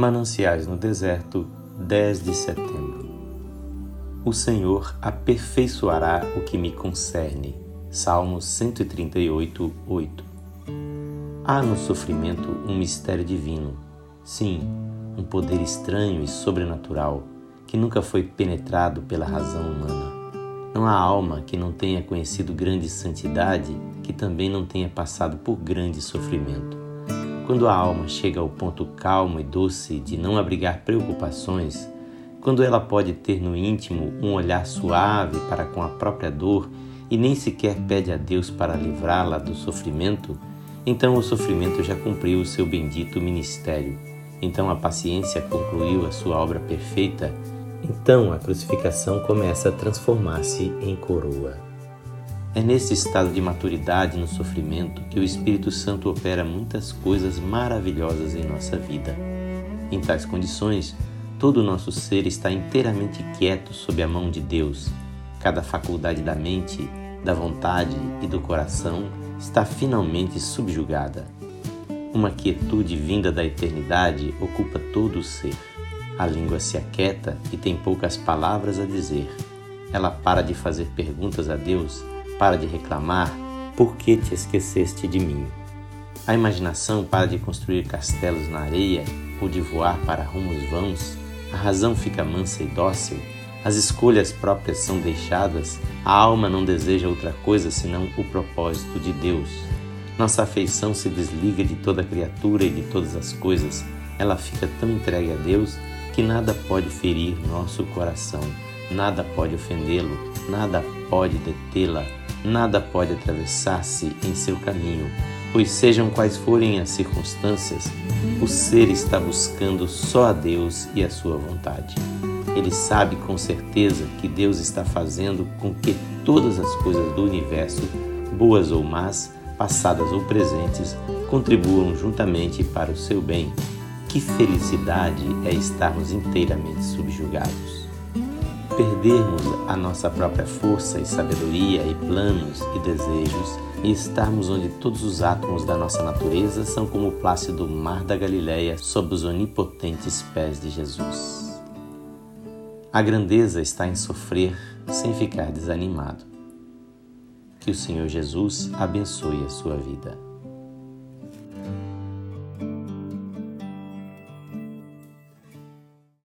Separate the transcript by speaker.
Speaker 1: Mananciais no Deserto, 10 de setembro. O Senhor aperfeiçoará o que me concerne. Salmos 138, 8. Há no sofrimento um mistério divino. Sim, um poder estranho e sobrenatural que nunca foi penetrado pela razão humana. Não há alma que não tenha conhecido grande santidade que também não tenha passado por grande sofrimento. Quando a alma chega ao ponto calmo e doce de não abrigar preocupações, quando ela pode ter no íntimo um olhar suave para com a própria dor e nem sequer pede a Deus para livrá-la do sofrimento, então o sofrimento já cumpriu o seu bendito ministério. Então a paciência concluiu a sua obra perfeita. Então a crucificação começa a transformar-se em coroa. É nesse estado de maturidade no sofrimento que o Espírito Santo opera muitas coisas maravilhosas em nossa vida. Em tais condições, todo o nosso ser está inteiramente quieto sob a mão de Deus. Cada faculdade da mente, da vontade e do coração está finalmente subjugada. Uma quietude vinda da eternidade ocupa todo o ser. A língua se aquieta e tem poucas palavras a dizer. Ela para de fazer perguntas a Deus para de reclamar, por que te esqueceste de mim? A imaginação para de construir castelos na areia ou de voar para rumos vãos, a razão fica mansa e dócil, as escolhas próprias são deixadas, a alma não deseja outra coisa senão o propósito de Deus. Nossa afeição se desliga de toda criatura e de todas as coisas, ela fica tão entregue a Deus que nada pode ferir nosso coração, nada pode ofendê-lo, nada pode detê-la, nada pode atravessar-se em seu caminho, pois sejam quais forem as circunstâncias, o ser está buscando só a Deus e a sua vontade. Ele sabe com certeza que Deus está fazendo com que todas as coisas do universo, boas ou más, passadas ou presentes, contribuam juntamente para o seu bem. Que felicidade é estarmos inteiramente subjugados perdermos a nossa própria força e sabedoria e planos e desejos e estarmos onde todos os átomos da nossa natureza são como o plácido mar da Galileia sob os onipotentes pés de Jesus. A grandeza está em sofrer sem ficar desanimado. Que o Senhor Jesus abençoe a sua vida.